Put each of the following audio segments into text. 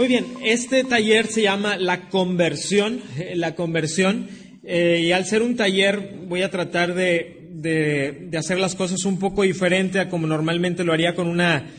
Muy bien, este taller se llama La Conversión, eh, la conversión, eh, y al ser un taller voy a tratar de, de, hacer las cosas un poco diferente a como normalmente lo haría con una,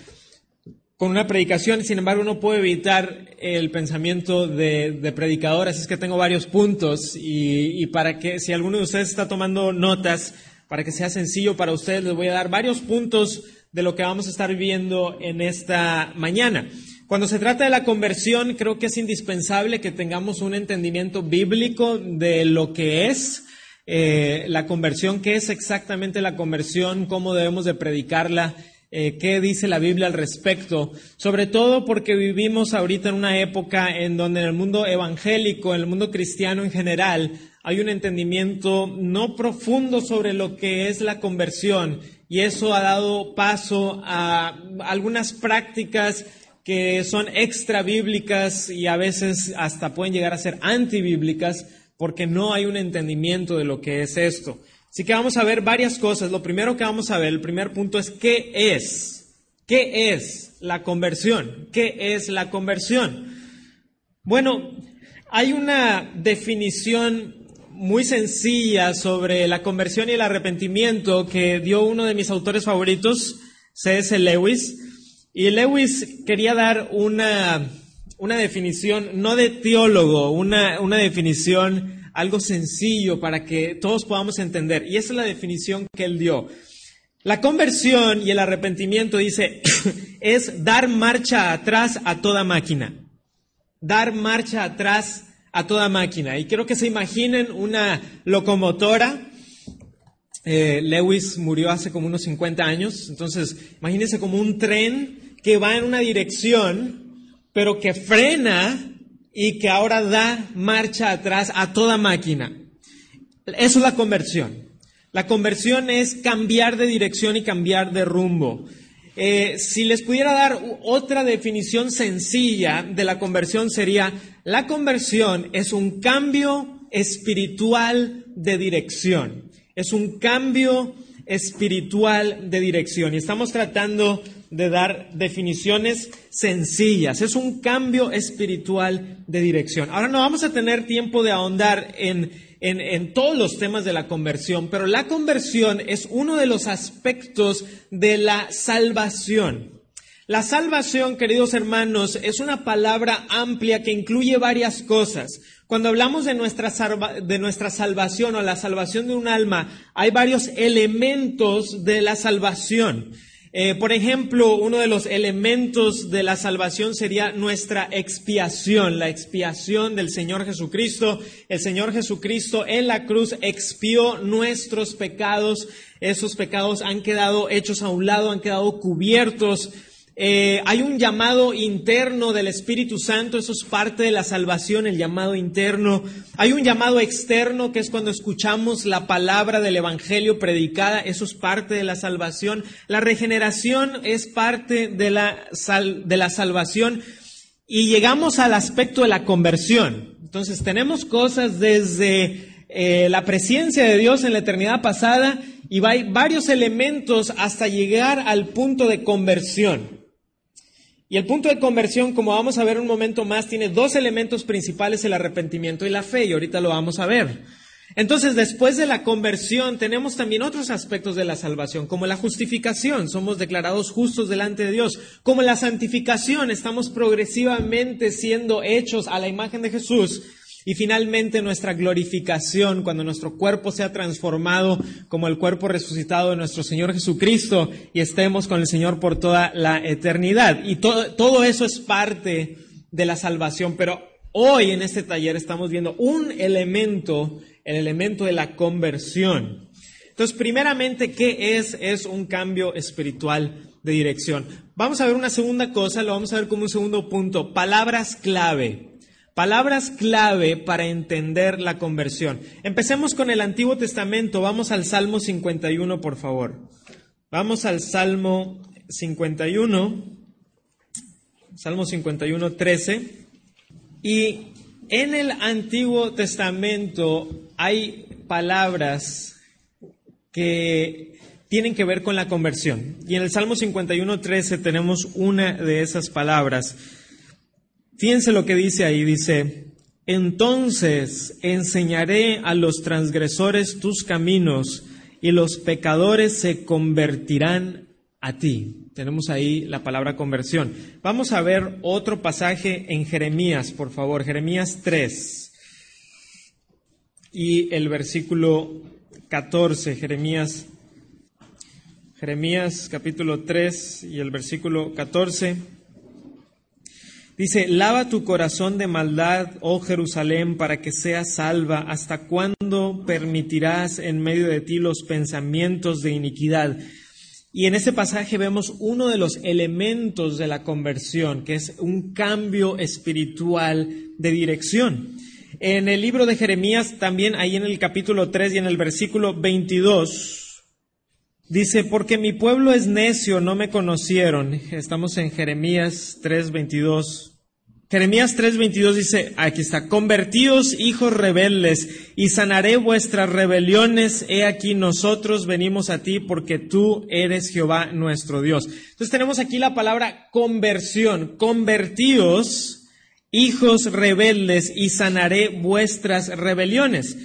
con una predicación, sin embargo no puedo evitar el pensamiento de, de predicador, así es que tengo varios puntos y, y para que si alguno de ustedes está tomando notas, para que sea sencillo para ustedes, les voy a dar varios puntos de lo que vamos a estar viendo en esta mañana. Cuando se trata de la conversión, creo que es indispensable que tengamos un entendimiento bíblico de lo que es eh, la conversión, qué es exactamente la conversión, cómo debemos de predicarla, eh, qué dice la Biblia al respecto, sobre todo porque vivimos ahorita en una época en donde en el mundo evangélico, en el mundo cristiano en general, hay un entendimiento no profundo sobre lo que es la conversión. Y eso ha dado paso a algunas prácticas que son extra bíblicas y a veces hasta pueden llegar a ser antibíblicas porque no hay un entendimiento de lo que es esto. Así que vamos a ver varias cosas. Lo primero que vamos a ver, el primer punto es qué es. ¿Qué es la conversión? ¿Qué es la conversión? Bueno, hay una definición muy sencilla sobre la conversión y el arrepentimiento que dio uno de mis autores favoritos, C.S. Lewis. Y Lewis quería dar una, una definición, no de teólogo, una, una definición algo sencillo para que todos podamos entender. Y esa es la definición que él dio. La conversión y el arrepentimiento, dice, es dar marcha atrás a toda máquina. Dar marcha atrás a toda máquina. Y quiero que se imaginen una locomotora eh, Lewis murió hace como unos 50 años, entonces imagínense como un tren que va en una dirección, pero que frena y que ahora da marcha atrás a toda máquina. Eso es la conversión. La conversión es cambiar de dirección y cambiar de rumbo. Eh, si les pudiera dar otra definición sencilla de la conversión sería, la conversión es un cambio espiritual de dirección es un cambio espiritual de dirección. Y estamos tratando de dar definiciones sencillas. Es un cambio espiritual de dirección. Ahora no vamos a tener tiempo de ahondar en, en, todos los temas de la conversión, pero la conversión es uno de los aspectos de la salvación. La salvación, queridos hermanos, es una palabra amplia que incluye varias cosas. Cuando hablamos de nuestra, de nuestra salvación o la salvación de un alma, hay varios elementos de la salvación. Eh, por ejemplo, uno de los elementos de la salvación sería nuestra expiación, la expiación del Señor Jesucristo. El Señor Jesucristo en la cruz expió nuestros pecados. Esos pecados han quedado hechos a un lado, han quedado cubiertos eh, hay un llamado interno del Espíritu Santo, eso es parte de la salvación, el llamado interno. Hay un llamado externo, que es cuando escuchamos la palabra del Evangelio predicada, eso es parte de la salvación. La regeneración es parte de la, de la salvación. Y llegamos al aspecto de la conversión. Entonces tenemos cosas desde eh, la presencia de Dios en la eternidad pasada y hay varios elementos hasta llegar al punto de conversión. Y el punto de conversión, como vamos a ver un momento más, tiene dos elementos principales, el arrepentimiento y la fe, y ahorita lo vamos a ver. Entonces, después de la conversión, tenemos también otros aspectos de la salvación, como la justificación, somos declarados justos delante de Dios, como la santificación, estamos progresivamente siendo hechos a la imagen de Jesús, y finalmente nuestra glorificación, cuando nuestro cuerpo sea transformado como el cuerpo resucitado de nuestro Señor Jesucristo y estemos con el Señor por toda la eternidad. Y todo, todo eso es parte de la salvación. Pero hoy en este taller estamos viendo un elemento, el elemento de la conversión. Entonces, primeramente, ¿qué es? Es un cambio espiritual de dirección. Vamos a ver una segunda cosa, lo vamos a ver como un segundo punto. Palabras clave. Palabras clave para entender la conversión. Empecemos con el Antiguo Testamento. Vamos al Salmo 51, por favor. Vamos al Salmo 51. Salmo 51, 13. Y en el Antiguo Testamento hay palabras que tienen que ver con la conversión. Y en el Salmo 51, 13 tenemos una de esas palabras. Fíjense lo que dice ahí, dice, entonces enseñaré a los transgresores tus caminos y los pecadores se convertirán a ti. Tenemos ahí la palabra conversión. Vamos a ver otro pasaje en Jeremías, por favor, Jeremías 3 y el versículo 14, Jeremías Jeremías capítulo 3 y el versículo 14. Dice, lava tu corazón de maldad, oh Jerusalén, para que seas salva. ¿Hasta cuándo permitirás en medio de ti los pensamientos de iniquidad? Y en este pasaje vemos uno de los elementos de la conversión, que es un cambio espiritual de dirección. En el libro de Jeremías, también ahí en el capítulo 3 y en el versículo 22, dice, porque mi pueblo es necio, no me conocieron. Estamos en Jeremías 3, 22. Jeremías 3:22 dice, aquí está, convertíos hijos rebeldes y sanaré vuestras rebeliones, he aquí nosotros venimos a ti porque tú eres Jehová nuestro Dios. Entonces tenemos aquí la palabra conversión, convertíos hijos rebeldes y sanaré vuestras rebeliones.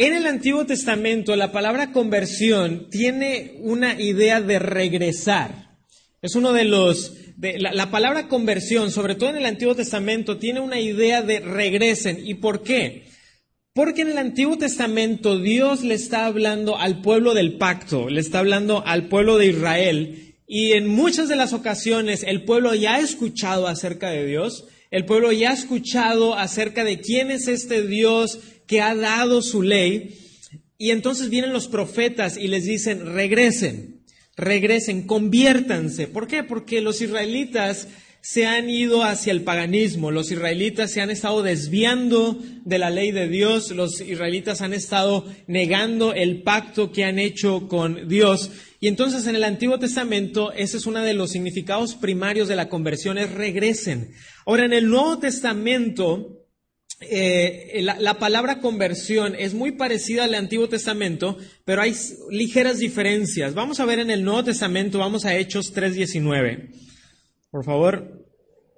En el Antiguo Testamento la palabra conversión tiene una idea de regresar. Es uno de los la, palabra conversión, sobre todo en el Antiguo Testamento, tiene una idea de regresen. ¿Y por qué? Porque en el Antiguo Testamento Dios le está hablando al pueblo del pacto, le está hablando al pueblo de Israel, y en muchas de las ocasiones el pueblo ya ha escuchado acerca de Dios, el pueblo ya ha escuchado acerca de quién es este Dios que ha dado su ley, y entonces vienen los profetas y les dicen, regresen, regresen, conviértanse. ¿Por qué? Porque los israelitas se han ido hacia el paganismo, los israelitas se han estado desviando de la ley de Dios, los israelitas han estado negando el pacto que han hecho con Dios. Y entonces en el Antiguo Testamento ese es uno de los significados primarios de la conversión, es regresen. Ahora en el Nuevo Testamento eh, la, palabra conversión es muy parecida al Antiguo Testamento, pero hay ligeras diferencias. Vamos a ver en el Nuevo Testamento, vamos a Hechos 3.19. Por favor,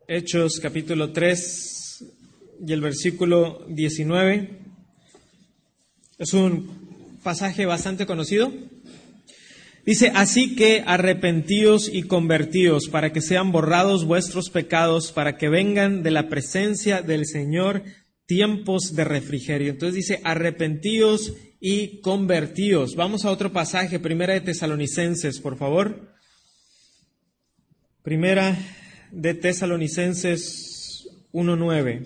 Hechos capítulo 3 y el versículo 19. Es un pasaje bastante conocido. Dice, así que arrepentíos y convertíos para que sean borrados vuestros pecados, para que vengan de la presencia del Señor tiempos de refrigerio. Entonces dice, arrepentíos y convertíos. Vamos a otro pasaje, primera de Tesalonicenses, por favor. Primera de Tesalonicenses 1.9.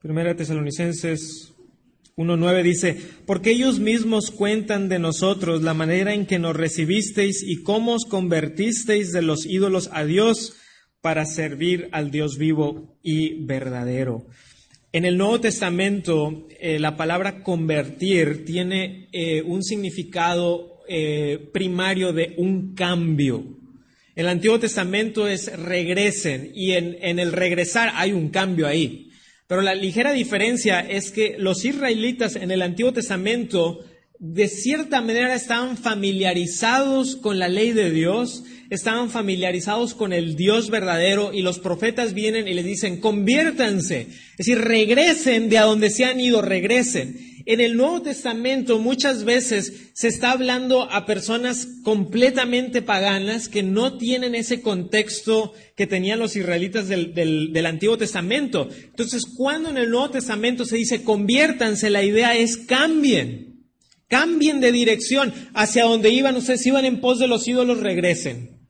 Primera de Tesalonicenses 1.9 dice, porque ellos mismos cuentan de nosotros la manera en que nos recibisteis y cómo os convertisteis de los ídolos a Dios para servir al Dios vivo y verdadero. En el Nuevo Testamento, eh, la palabra convertir tiene eh, un significado eh, primario de un cambio. El Antiguo Testamento es regresen y en, en el regresar hay un cambio ahí. Pero la ligera diferencia es que los israelitas en el Antiguo Testamento de cierta manera estaban familiarizados con la ley de Dios, estaban familiarizados con el Dios verdadero y los profetas vienen y les dicen, conviértanse, es decir, regresen de a donde se han ido, regresen. En el Nuevo Testamento muchas veces se está hablando a personas completamente paganas que no tienen ese contexto que tenían los israelitas del, del Antiguo Testamento. Entonces, cuando en el Nuevo Testamento se dice conviértanse, la idea es cambien. Cambien de dirección hacia donde iban. Ustedes iban en pos de los ídolos, regresen.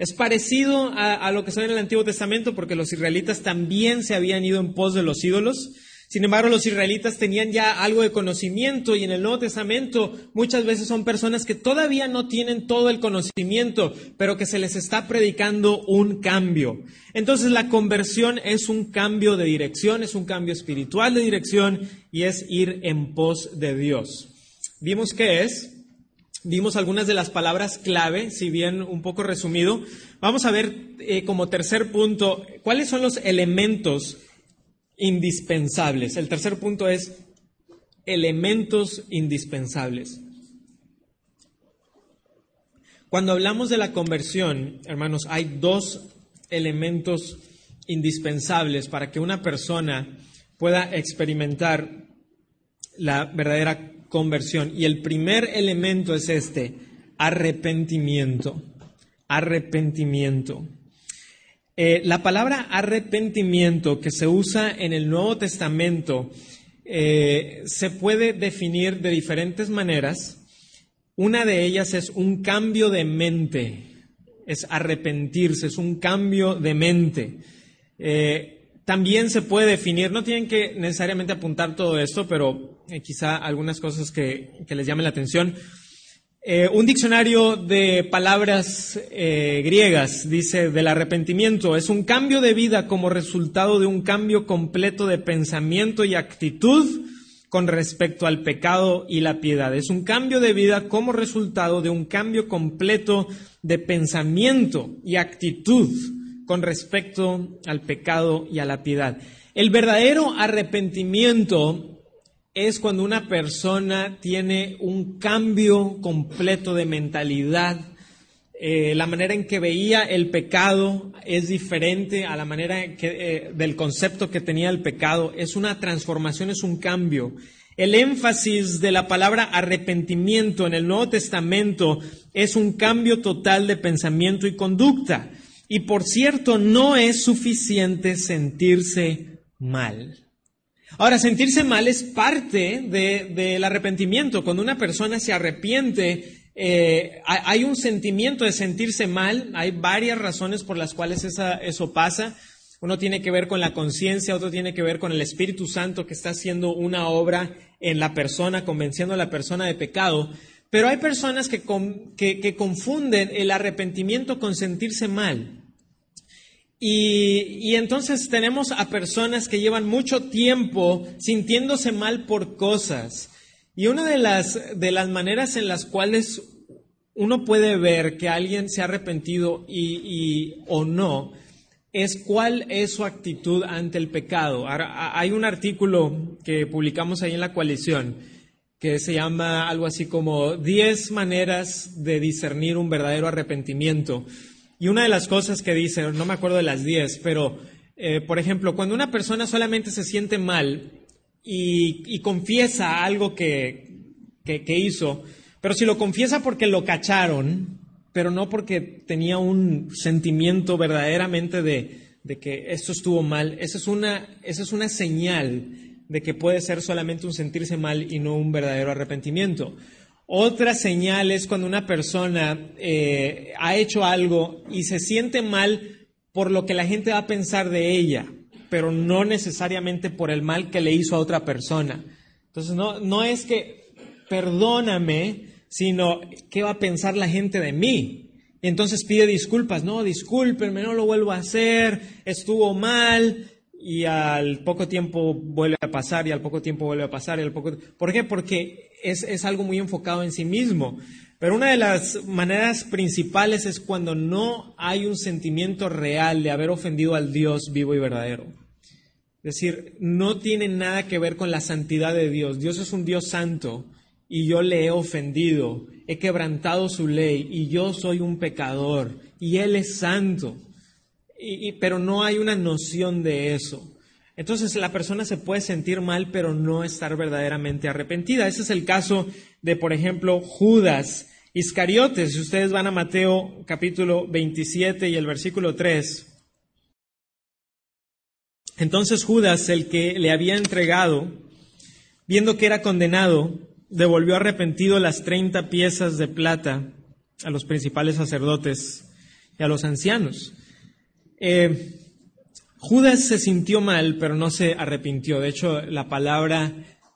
Es parecido a, lo que se ve en el Antiguo Testamento porque los israelitas también se habían ido en pos de los ídolos. Sin embargo, los israelitas tenían ya algo de conocimiento y en el Nuevo Testamento muchas veces son personas que todavía no tienen todo el conocimiento, pero que se les está predicando un cambio. Entonces la conversión es un cambio de dirección, es un cambio espiritual de dirección y es ir en pos de Dios. Vimos qué es, vimos algunas de las palabras clave, si bien un poco resumido. Vamos a ver eh, como tercer punto, cuáles son los elementos indispensables. El tercer punto es elementos indispensables. Cuando hablamos de la conversión, hermanos, hay dos elementos indispensables para que una persona pueda experimentar la verdadera conversión. Y el primer elemento es este, arrepentimiento. Arrepentimiento. Eh, la palabra arrepentimiento que se usa en el Nuevo Testamento eh, se puede definir de diferentes maneras. Una de ellas es un cambio de mente, es arrepentirse, es un cambio de mente. Eh, también se puede definir, no tienen que necesariamente apuntar todo esto, pero quizá algunas cosas que, les llamen la atención. Eh, un diccionario de palabras eh, griegas dice del arrepentimiento es un cambio de vida como resultado de un cambio completo de pensamiento y actitud con respecto al pecado y la piedad. Es un cambio de vida como resultado de un cambio completo de pensamiento y actitud con respecto al pecado y a la piedad. El verdadero arrepentimiento es cuando una persona tiene un cambio completo de mentalidad. Eh, la manera en que veía el pecado es diferente a la manera eh, del concepto que tenía el pecado. Es una transformación, es un cambio. El énfasis de la palabra arrepentimiento en el Nuevo Testamento es un cambio total de pensamiento y conducta. Y por cierto, no es suficiente sentirse mal. Ahora, sentirse mal es parte del arrepentimiento. Cuando una persona se arrepiente, eh, hay un sentimiento de sentirse mal. Hay varias razones por las cuales eso pasa. Uno tiene que ver con la conciencia, otro tiene que ver con el Espíritu Santo que está haciendo una obra en la persona, convenciendo a la persona de pecado. Pero hay personas que, que confunden el arrepentimiento con sentirse mal. Y, entonces tenemos a personas que llevan mucho tiempo sintiéndose mal por cosas. Y una de las, de las maneras en las cuales uno puede ver que alguien se ha arrepentido y, o no es cuál es su actitud ante el pecado. hay un artículo que publicamos ahí en la coalición que se llama algo así como 10 maneras de discernir un verdadero arrepentimiento. Y una de las cosas que dice, no me acuerdo de las 10, pero, eh, por ejemplo, cuando una persona solamente se siente mal y, confiesa algo que, hizo, pero si lo confiesa porque lo cacharon, pero no porque tenía un sentimiento verdaderamente de, que esto estuvo mal, esa es, una, esa es una señal de que puede ser solamente un sentirse mal y no un verdadero arrepentimiento. Otra señal es cuando una persona eh, ha hecho algo y se siente mal por lo que la gente va a pensar de ella, pero no necesariamente por el mal que le hizo a otra persona. Entonces, no, no es que perdóname, sino qué va a pensar la gente de mí. Y entonces pide disculpas, no, discúlpenme, no lo vuelvo a hacer, estuvo mal, y al poco tiempo vuelve a pasar y al poco tiempo vuelve a pasar y al poco ¿Por qué? Porque es, es, algo muy enfocado en sí mismo. Pero una de las maneras principales es cuando no hay un sentimiento real de haber ofendido al Dios vivo y verdadero. Es decir, no tiene nada que ver con la santidad de Dios. Dios es un Dios santo y yo le he ofendido, he quebrantado su ley y yo soy un pecador y Él es santo pero no hay una noción de eso. Entonces la persona se puede sentir mal, pero no estar verdaderamente arrepentida. Ese es el caso de, por ejemplo, Judas Iscariotes. Si ustedes van a Mateo capítulo 27 y el versículo 3. Entonces Judas, el que le había entregado, viendo que era condenado, devolvió arrepentido las treinta piezas de plata a los principales sacerdotes y a los ancianos. Eh, Judas se sintió mal, pero no se arrepintió. De hecho, la palabra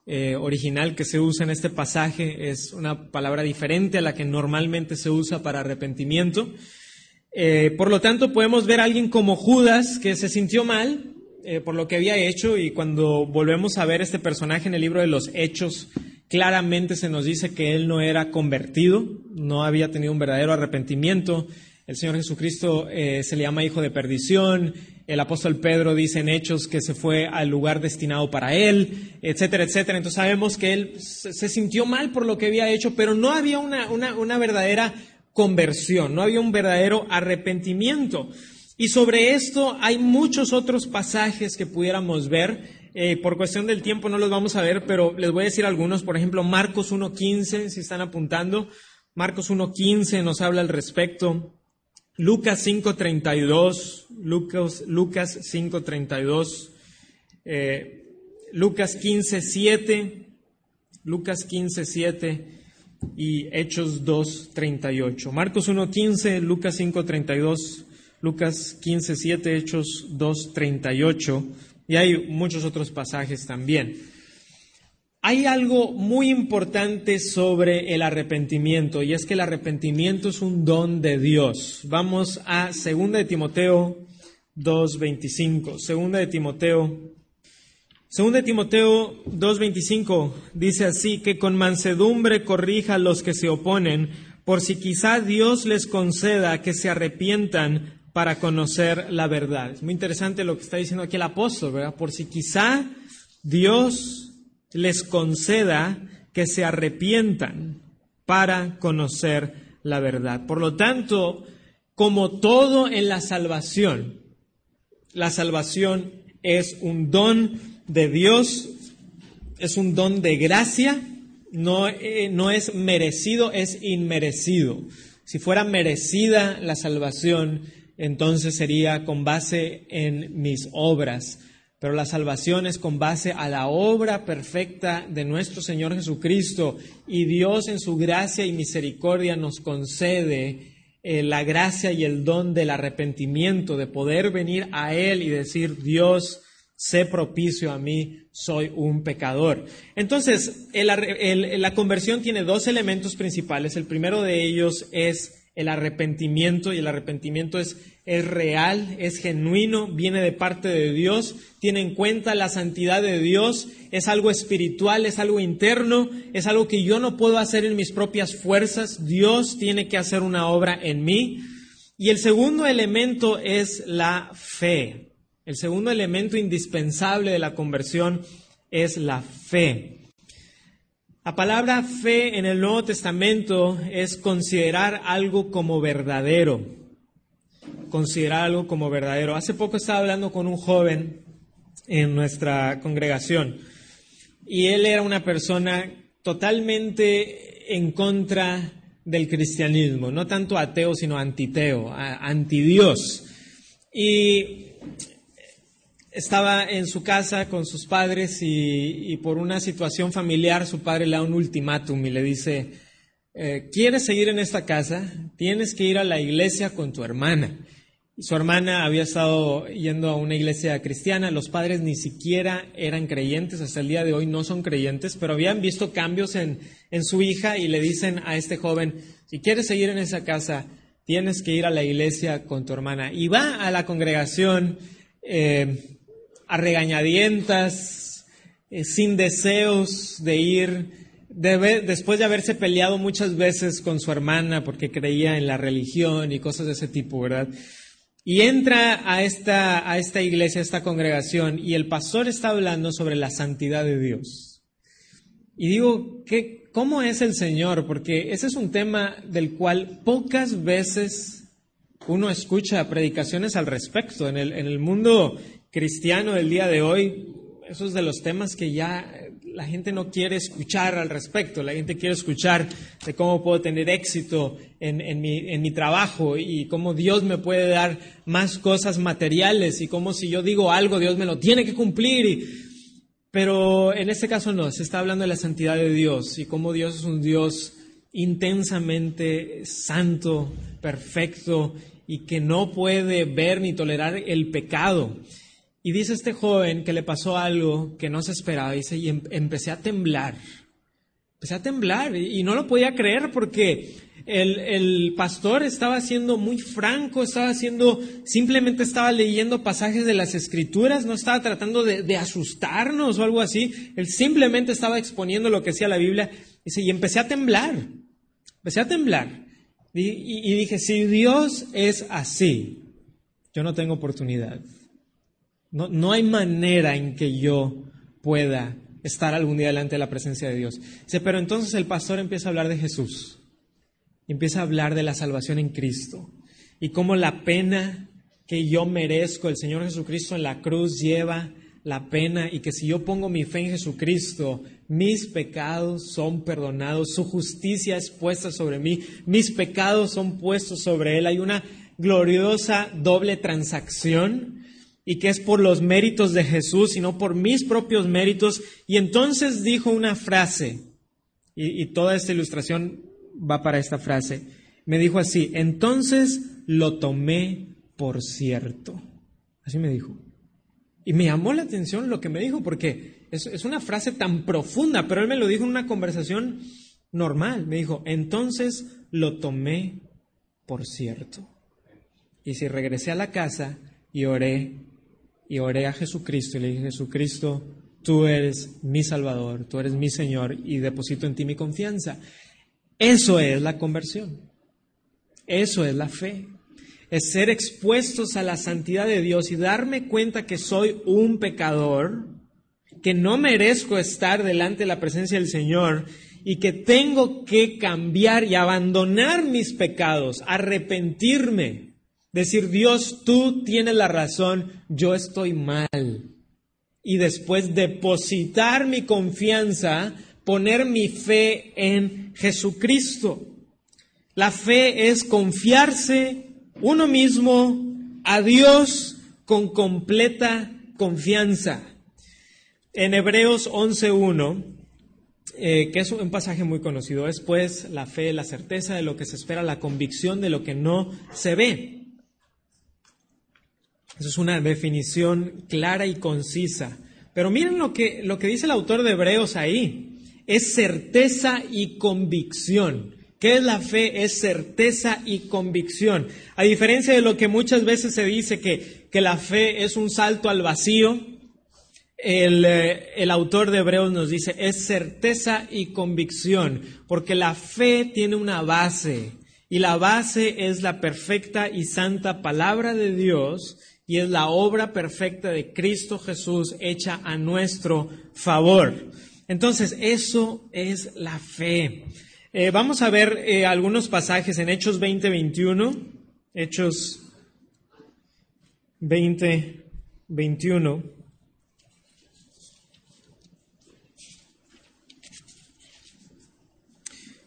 eh, original que se usa en este pasaje es una palabra diferente a la que normalmente se usa para arrepentimiento. Eh, por lo tanto, podemos ver a alguien como Judas que se sintió mal por lo que había hecho y cuando volvemos a ver este personaje en el libro de los Hechos, claramente se nos dice que él no era convertido, no había tenido un verdadero arrepentimiento. El Señor Jesucristo eh, se le llama hijo de perdición. El apóstol Pedro dice en Hechos que se fue al lugar destinado para él, etcétera, etcétera. Entonces sabemos que él se, sintió mal por lo que había hecho, pero no había una, una, una verdadera conversión, no había un verdadero arrepentimiento. Y sobre esto hay muchos otros pasajes que pudiéramos ver. Eh, por cuestión del tiempo no los vamos a ver, pero les voy a decir algunos. Por ejemplo, Marcos 1.15, si están apuntando. Marcos 1.15 nos habla al respecto. Lucas 5.32. Lucas, Lucas 5.32. Eh, Lucas 15.7. Lucas 15.7 y Hechos 2.38. Marcos 1.15, Lucas 5.32 Lucas 15, 7, Hechos 2, 38, y hay muchos otros pasajes también. Hay algo muy importante sobre el arrepentimiento, y es que el arrepentimiento es un don de Dios. Vamos a 2 de Timoteo 2.25. 2 de Timoteo 2 de Timoteo 2.25 dice así, que con mansedumbre corrija a los que se oponen, por si quizá Dios les conceda que se arrepientan para conocer la verdad. Es muy interesante lo que está diciendo aquí el apóstol, ¿verdad? Por si quizá Dios les conceda que se arrepientan para conocer la verdad. Por lo tanto, como todo en la salvación, la salvación es un don de Dios, es un don de gracia, no, eh, no es merecido, es inmerecido. Si fuera merecida la salvación, entonces sería con base en mis obras. Pero la salvación es con base a la obra perfecta de nuestro Señor Jesucristo y Dios en su gracia y misericordia nos concede eh, la gracia y el don del arrepentimiento, de poder venir a Él y decir, Dios, sé propicio a mí, soy un pecador. Entonces, la conversión tiene dos elementos principales. El primero de ellos es el arrepentimiento y el arrepentimiento es, es real, es genuino, viene de parte de Dios, tiene en cuenta la santidad de Dios, es algo espiritual, es algo interno, es algo que yo no puedo hacer en mis propias fuerzas, Dios tiene que hacer una obra en mí. Y el segundo elemento es la fe. El segundo elemento indispensable de la conversión es la fe. La palabra fe en el Nuevo Testamento es considerar algo como verdadero. Considerar algo como verdadero. Hace poco estaba hablando con un joven en nuestra congregación y él era una persona totalmente en contra del cristianismo, no tanto ateo, sino antiteo, anti Dios. Y estaba en su casa con sus padres y, por una situación familiar su padre le da un ultimátum y le dice, eh, ¿quieres seguir en esta casa? Tienes que ir a la iglesia con tu hermana. Y su hermana había estado yendo a una iglesia cristiana, los padres ni siquiera eran creyentes, hasta el día de hoy no son creyentes, pero habían visto cambios en, su hija y le dicen a este joven, si quieres seguir en esa casa, tienes que ir a la iglesia con tu hermana. Y va a la congregación. Eh, a regañadientas, eh, sin deseos de ir, después de haberse peleado muchas veces con su hermana porque creía en la religión y cosas de ese tipo, ¿verdad? Y entra a esta, a esta iglesia, a esta congregación, y el pastor está hablando sobre la santidad de Dios. Y digo, ¿qué, ¿cómo es el Señor? Porque ese es un tema del cual pocas veces uno escucha predicaciones al respecto. En el, en el mundo cristiano del día de hoy, esos de los temas que ya la gente no quiere escuchar al respecto. La gente quiere escuchar de cómo puedo tener éxito en, mi, trabajo y cómo Dios me puede dar más cosas materiales y cómo si yo digo algo, Dios me lo tiene que cumplir. pero en este caso no, se está hablando de la santidad de Dios y cómo Dios es un Dios intensamente santo, perfecto y que no puede ver ni tolerar el pecado. Y dice este joven que le pasó algo que no se esperaba. Dice, y em, empecé a temblar. Empecé a temblar y, no lo podía creer porque el, pastor estaba siendo muy franco, estaba haciendo, simplemente estaba leyendo pasajes de las escrituras, no estaba tratando de, asustarnos o algo así. Él simplemente estaba exponiendo lo que decía la Biblia. Dice, y empecé a temblar. Empecé a temblar. y dije, si Dios es así, yo no tengo oportunidad. No, hay manera en que yo pueda estar algún día delante de la presencia de Dios. Dice, pero entonces el pastor empieza a hablar de Jesús. empieza a hablar de la salvación en Cristo. Y cómo la pena que yo merezco. El Señor Jesucristo en la cruz lleva la pena y que si yo pongo mi fe en Jesucristo, mis pecados son perdonados, su justicia es puesta sobre mí, mis pecados son puestos sobre Él. Hay una gloriosa doble transacción y que es por los méritos de Jesús y no por mis propios méritos. Y entonces dijo una frase, y, toda esta ilustración va para esta frase. Me dijo así, entonces lo tomé por cierto. Así me dijo. Y me llamó la atención lo que me dijo, porque es, es, una frase tan profunda, pero él me lo dijo en una conversación normal. Me dijo, entonces lo tomé por cierto. Y si regresé a la casa y oré, y oré a Jesucristo, y le dije, Jesucristo, tú eres mi Salvador, tú eres mi Señor, y deposito en ti mi confianza. Eso es la conversión. Eso es la fe es ser expuestos a la santidad de Dios y darme cuenta que soy un pecador, que no merezco estar delante de la presencia del Señor y que tengo que cambiar y abandonar mis pecados, arrepentirme, decir, Dios, tú tienes la razón, yo estoy mal. Y después depositar mi confianza, poner mi fe en Jesucristo. La fe es confiarse uno mismo a Dios con completa confianza. En Hebreos 11.1, eh, que es un pasaje muy conocido, es pues la fe, la certeza de lo que se espera, la convicción de lo que no se ve. Eso es una definición clara y concisa. Pero miren lo que, lo que dice el autor de Hebreos ahí. Es certeza y convicción. ¿Qué es la fe? Es certeza y convicción. A diferencia de lo que muchas veces se dice que, que la fe es un salto al vacío, el, eh, el, autor de Hebreos nos dice, es certeza y convicción, porque la fe tiene una base, y la base es la perfecta y santa palabra de Dios, y es la obra perfecta de Cristo Jesús hecha a nuestro favor. Entonces, eso es la fe. Eh, vamos a ver eh, algunos pasajes en Hechos 20, 21. Hechos 20, 21.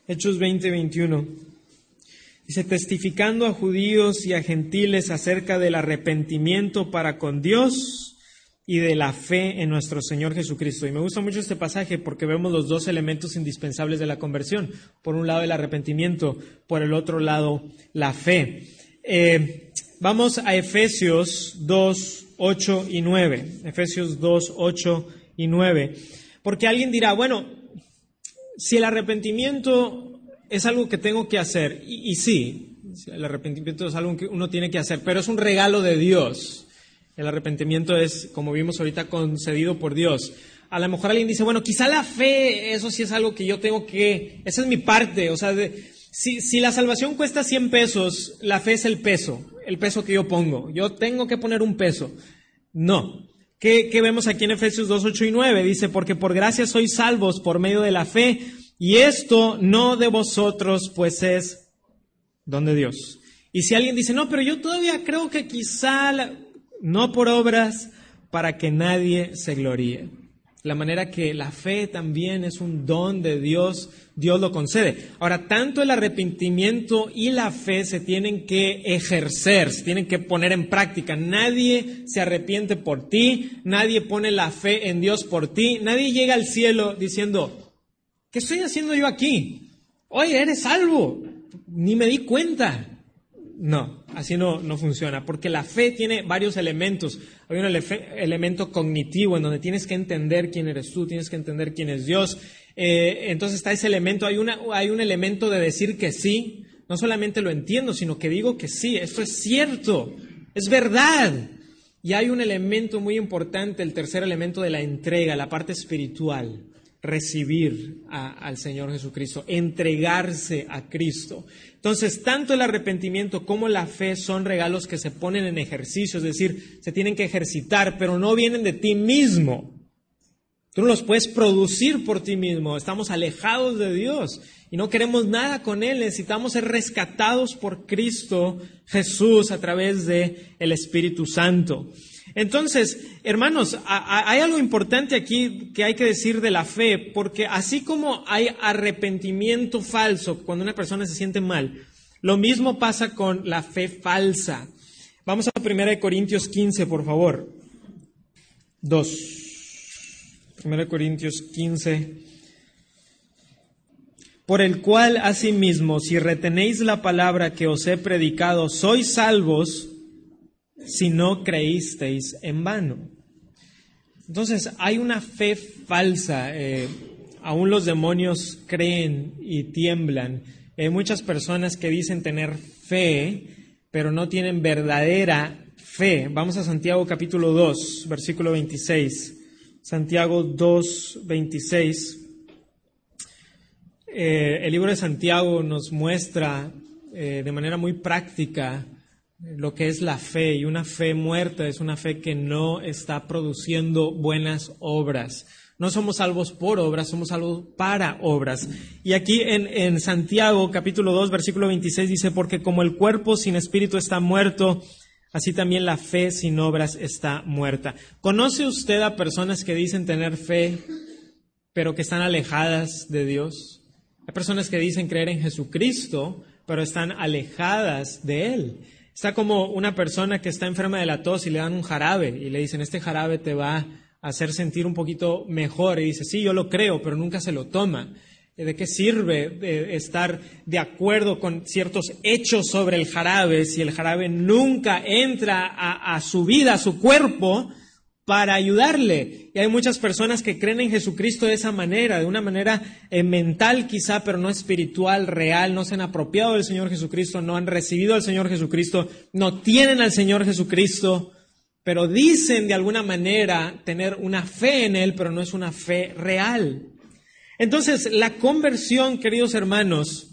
Hechos 20, 21. Dice, testificando a judíos y a gentiles acerca del arrepentimiento para con Dios y de la fe en nuestro Señor Jesucristo. Y me gusta mucho este pasaje porque vemos los dos elementos indispensables de la conversión. Por un lado el arrepentimiento, por el otro lado la fe. Eh, vamos a Efesios 2, 8 y 9. Efesios 2, 8 y 9. Porque alguien dirá, bueno, si el arrepentimiento es algo que tengo que hacer, y, sí, el arrepentimiento es algo que uno tiene que hacer, pero es un regalo de Dios. El arrepentimiento es, como vimos ahorita, concedido por Dios. A lo mejor alguien dice, bueno, quizá la fe, eso sí es algo que yo tengo que, esa es mi parte. O sea, si, si, la salvación cuesta 100 pesos, la fe es el peso, el peso que yo pongo. Yo tengo que poner un peso. No. ¿Qué, qué vemos aquí en Efesios 2, 8 y 9? Dice, porque por gracia sois salvos por medio de la fe, y esto no de vosotros, pues es don de Dios. Y si alguien dice, no, pero yo todavía creo que quizá no por obras para que nadie se gloríe. La manera que la fe también es un don de Dios, Dios lo concede. Ahora, tanto el arrepentimiento y la fe se tienen que ejercer, se tienen que poner en práctica. Nadie se arrepiente por ti, nadie pone la fe en Dios por ti, nadie llega al cielo diciendo, ¿qué estoy haciendo yo aquí? Oye, eres salvo, ni me di cuenta. No, así no, no, funciona, porque la fe tiene varios elementos. Hay un elemento cognitivo en donde tienes que entender quién eres tú, tienes que entender quién es Dios. Eh, entonces está ese elemento, hay, una, hay un elemento de decir que sí, no solamente lo entiendo, sino que digo que sí, esto es cierto, es verdad. Y hay un elemento muy importante, el tercer elemento de la entrega, la parte espiritual recibir al Señor Jesucristo, entregarse a Cristo. Entonces, tanto el arrepentimiento como la fe son regalos que se ponen en ejercicio, es decir, se tienen que ejercitar, pero no vienen de ti mismo. Tú no los puedes producir por ti mismo. Estamos alejados de Dios y no queremos nada con Él. Necesitamos ser rescatados por Cristo Jesús a través de el Espíritu Santo. Entonces, hermanos, hay algo importante aquí que hay que decir de la fe, porque así como hay arrepentimiento falso cuando una persona se siente mal, lo mismo pasa con la fe falsa. Vamos a 1 Corintios 15, por favor. 2. 1 Corintios 15. Por el cual, asimismo, si retenéis la palabra que os he predicado, sois salvos si no creísteis en vano. Entonces, hay una fe falsa. Eh, aún los demonios creen y tiemblan. Hay muchas personas que dicen tener fe, pero no tienen verdadera fe. Vamos a Santiago capítulo 2, versículo 26. Santiago 2, 26. Eh, el libro de Santiago nos muestra eh, de manera muy práctica lo que es la fe y una fe muerta es una fe que no está produciendo buenas obras. No somos salvos por obras, somos salvos para obras. Y aquí en, Santiago capítulo 2 versículo 26 dice, porque como el cuerpo sin espíritu está muerto, Así también la fe sin obras está muerta. ¿Conoce usted a personas que dicen tener fe, pero que están alejadas de Dios? Hay personas que dicen creer en Jesucristo, pero están alejadas de Él. Está como una persona que está enferma de la tos y le dan un jarabe y le dicen, este jarabe te va a hacer sentir un poquito mejor. Y dice, sí, yo lo creo, pero nunca se lo toma. ¿De qué sirve estar de acuerdo con ciertos hechos sobre el jarabe si el jarabe nunca entra a, su vida, a su cuerpo, para ayudarle? Y hay muchas personas que creen en Jesucristo de esa manera, de una manera eh, mental quizá, pero no espiritual, real, no se han apropiado del Señor Jesucristo, no han recibido al Señor Jesucristo, no tienen al Señor Jesucristo, pero dicen de alguna manera tener una fe en Él, pero no es una fe real. Entonces, la conversión, queridos hermanos,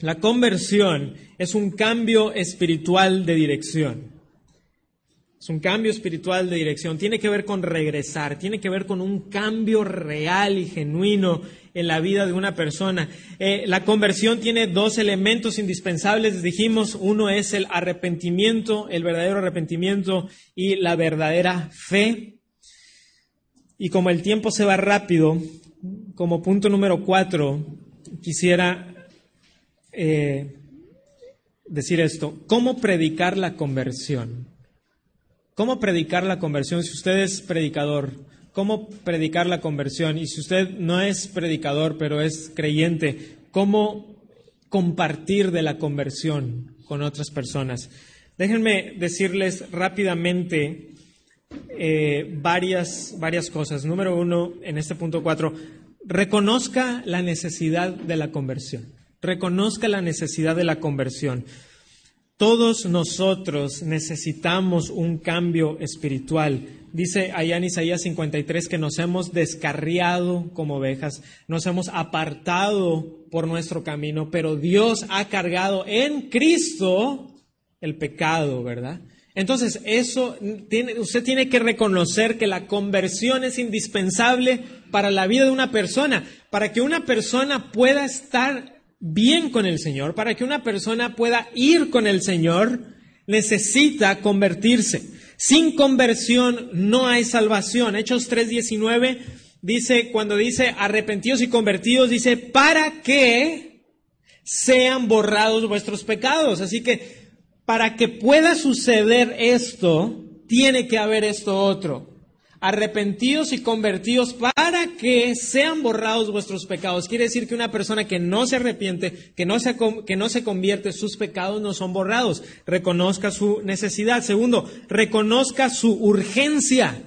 la conversión es un cambio espiritual de dirección. Es un cambio espiritual de dirección. Tiene que ver con regresar, tiene que ver con un cambio real y genuino en la vida de una persona. Eh, la conversión tiene dos elementos indispensables, dijimos. Uno es el arrepentimiento, el verdadero arrepentimiento y la verdadera fe. Y como el tiempo se va rápido, como punto número cuatro, quisiera eh, decir esto. ¿Cómo predicar la conversión? ¿Cómo predicar la conversión? Si usted es predicador, ¿cómo predicar la conversión? Y si usted no es predicador, pero es creyente, ¿cómo compartir de la conversión con otras personas? Déjenme decirles rápidamente eh, varias, varias cosas. Número uno, en este punto cuatro, reconozca la necesidad de la conversión. Reconozca la necesidad de la conversión. Todos nosotros necesitamos un cambio espiritual. Dice allá en Isaías 53 que nos hemos descarriado como ovejas, nos hemos apartado por nuestro camino, pero Dios ha cargado en Cristo el pecado, ¿verdad? Entonces, eso usted tiene que reconocer que la conversión es indispensable para la vida de una persona, para que una persona pueda estar bien con el Señor, para que una persona pueda ir con el Señor, necesita convertirse. Sin conversión no hay salvación. Hechos 3:19 dice, cuando dice arrepentidos y convertidos, dice, para que sean borrados vuestros pecados. Así que para que pueda suceder esto, tiene que haber esto otro. Arrepentidos y convertidos para que sean borrados vuestros pecados. Quiere decir que una persona que no se arrepiente, que no se, que no se convierte, sus pecados no son borrados. Reconozca su necesidad. Segundo, reconozca su urgencia.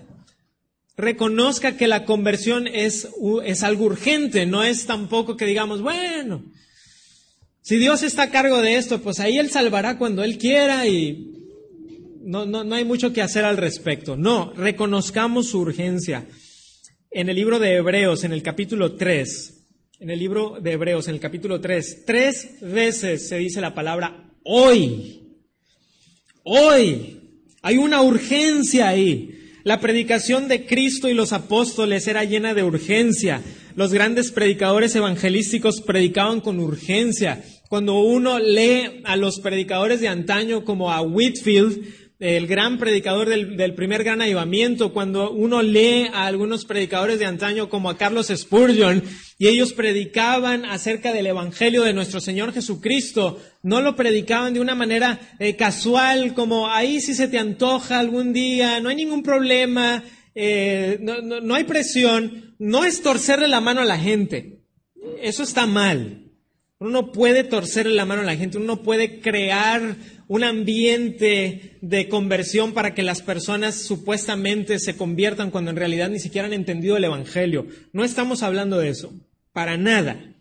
Reconozca que la conversión es, es algo urgente, no es tampoco que digamos, bueno, si Dios está a cargo de esto, pues ahí Él salvará cuando Él quiera y no, no, no hay mucho que hacer al respecto. No, reconozcamos su urgencia. En el libro de Hebreos, en el capítulo 3, en el libro de Hebreos, en el capítulo 3, tres veces se dice la palabra hoy. Hoy. Hay una urgencia ahí. La predicación de Cristo y los apóstoles era llena de urgencia. Los grandes predicadores evangelísticos predicaban con urgencia. Cuando uno lee a los predicadores de antaño como a Whitfield, el gran predicador del, primer gran avivamiento, cuando uno lee a algunos predicadores de antaño como a Carlos Spurgeon, y ellos predicaban acerca del Evangelio de nuestro Señor Jesucristo, no lo predicaban de una manera eh, casual, como ahí si se te antoja algún día, no hay ningún problema, eh, no, no hay presión, no es torcerle la mano a la gente, eso está mal. Uno no puede torcerle la mano a la gente, uno no puede crear un ambiente de conversión para que las personas supuestamente se conviertan cuando en realidad ni siquiera han entendido el Evangelio. No estamos hablando de eso, para nada.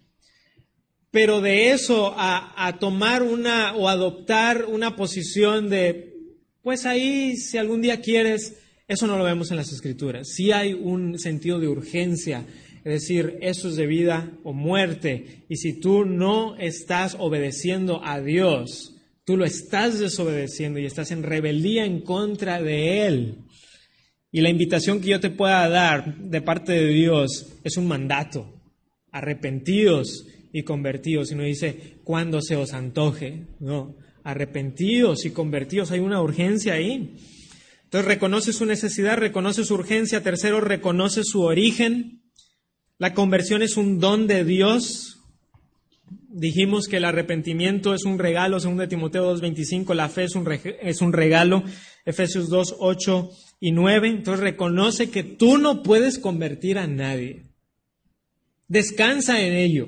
Pero de eso a, tomar una o adoptar una posición de, pues ahí, si algún día quieres, eso no lo vemos en las escrituras. Sí hay un sentido de urgencia, es decir, eso es de vida o muerte. Y si tú no estás obedeciendo a Dios, Tú lo estás desobedeciendo y estás en rebeldía en contra de Él. Y la invitación que yo te pueda dar de parte de Dios es un mandato. Arrepentidos y convertidos. Y no dice cuando se os antoje. No, arrepentidos y convertidos. Hay una urgencia ahí. Entonces reconoce su necesidad, reconoce su urgencia. Tercero, reconoce su origen. La conversión es un don de Dios. Dijimos que el arrepentimiento es un regalo, según de Timoteo 2.25, la fe es un, es un regalo, Efesios 2, 8 y 9. Entonces reconoce que tú no puedes convertir a nadie. Descansa en ello.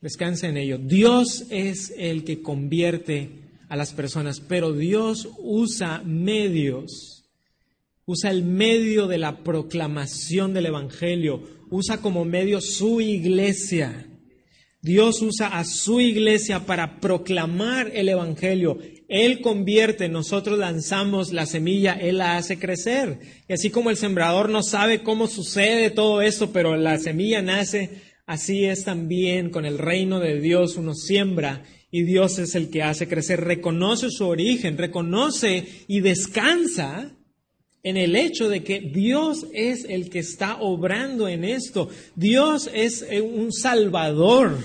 Descansa en ello. Dios es el que convierte a las personas, pero Dios usa medios. Usa el medio de la proclamación del Evangelio. Usa como medio su iglesia. Dios usa a su iglesia para proclamar el Evangelio. Él convierte, nosotros lanzamos la semilla, Él la hace crecer. Y así como el sembrador no sabe cómo sucede todo esto, pero la semilla nace, así es también con el reino de Dios. Uno siembra y Dios es el que hace crecer. Reconoce su origen, reconoce y descansa en el hecho de que Dios es el que está obrando en esto. Dios es eh, un salvador.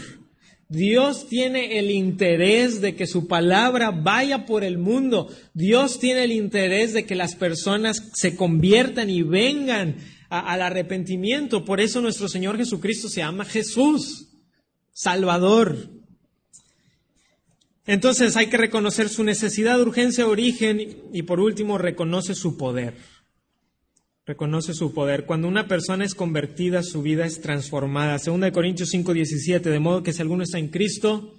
Dios tiene el interés de que su palabra vaya por el mundo. Dios tiene el interés de que las personas se conviertan y vengan al arrepentimiento. Por eso nuestro Señor Jesucristo se llama Jesús, Salvador. Entonces hay que reconocer su necesidad, urgencia, origen y por último reconoce su poder. Reconoce su poder. Cuando una persona es convertida, su vida es transformada. Segunda de Corintios 5:17, de modo que si alguno está en Cristo,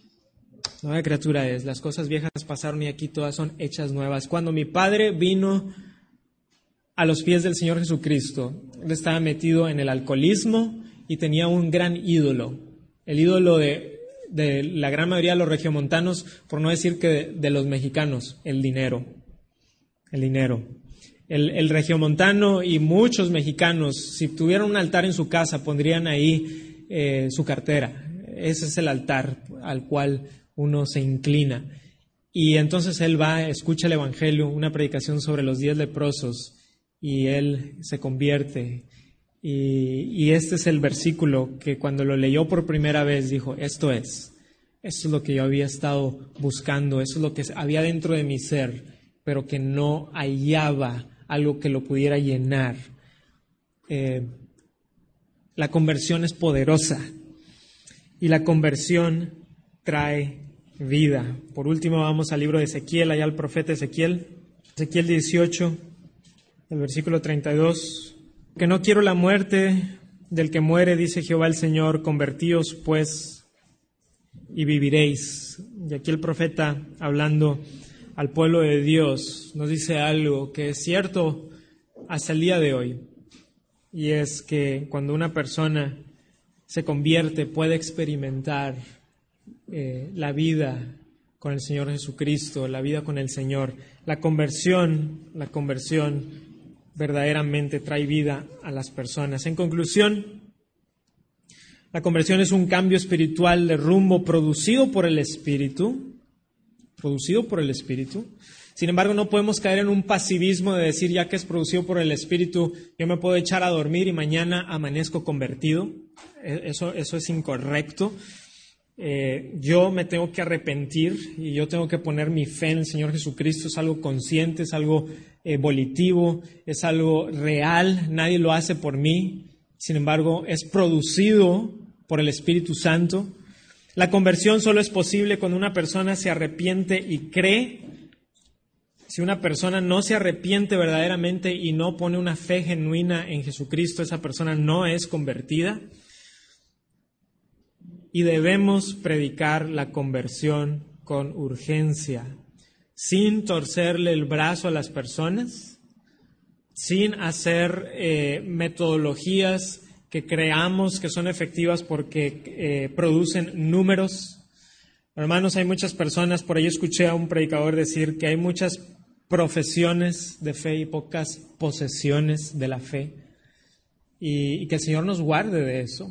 nueva criatura es. Las cosas viejas pasaron y aquí todas son hechas nuevas. Cuando mi padre vino a los pies del Señor Jesucristo, él estaba metido en el alcoholismo y tenía un gran ídolo. El ídolo de de la gran mayoría de los regiomontanos, por no decir que de, los mexicanos, el dinero. El dinero. El, regiomontano y muchos mexicanos, si tuvieran un altar en su casa, pondrían ahí eh, su cartera. Ese es el altar al cual uno se inclina. Y entonces él va, escucha el Evangelio, una predicación sobre los diez leprosos, y él se convierte y, este es el versículo que cuando lo leyó por primera vez dijo, esto es, esto es lo que yo había estado buscando, eso es lo que había dentro de mi ser, pero que no hallaba algo que lo pudiera llenar. Eh, la conversión es poderosa y la conversión trae vida. Por último vamos al libro de Ezequiel, allá al profeta Ezequiel, Ezequiel 18, el versículo 32 que no quiero la muerte del que muere, dice Jehová el Señor, convertíos pues y viviréis. Y aquí el profeta, hablando al pueblo de Dios, nos dice algo que es cierto hasta el día de hoy, y es que cuando una persona se convierte puede experimentar eh, la vida con el Señor Jesucristo, la vida con el Señor. La conversión, la conversión verdaderamente trae vida a las personas. En conclusión, la conversión es un cambio espiritual de rumbo producido por el Espíritu, producido por el Espíritu, Sin embargo, no podemos caer en un pasivismo de decir, ya que es producido por el Espíritu, yo me puedo echar a dormir y mañana amanezco convertido. E, eso, eso es incorrecto. Eh, yo me tengo que arrepentir y yo tengo que poner mi fe en el Señor Jesucristo. Es algo consciente, es algo eh, es algo real. Nadie lo hace por mí. Sin embargo, es producido por el Espíritu Santo. La conversión solo es posible cuando una persona se arrepiente y cree si una persona no se arrepiente verdaderamente y no pone una fe genuina en Jesucristo, esa persona no es convertida. Y debemos predicar la conversión con urgencia, sin torcerle el brazo a las personas, sin hacer eh, metodologías que creamos que son efectivas porque eh, producen números. Hermanos, hay muchas personas, por ahí escuché a un predicador decir que hay muchas profesiones de fe y pocas posesiones de la fe. Y, que el Señor nos guarde de eso,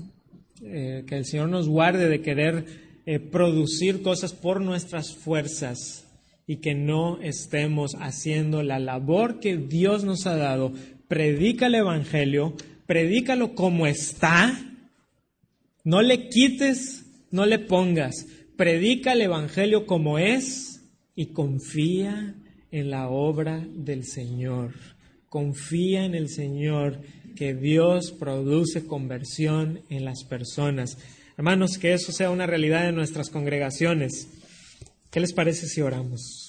eh, que el Señor nos guarde de querer eh, producir cosas por nuestras fuerzas y que no estemos haciendo la labor que Dios nos ha dado. Predica el Evangelio, predícalo como está, no le quites, no le pongas, predica el Evangelio como es y confía en la obra del Señor. Confía en el Señor, que Dios produce conversión en las personas. Hermanos, que eso sea una realidad en nuestras congregaciones. ¿Qué les parece si oramos?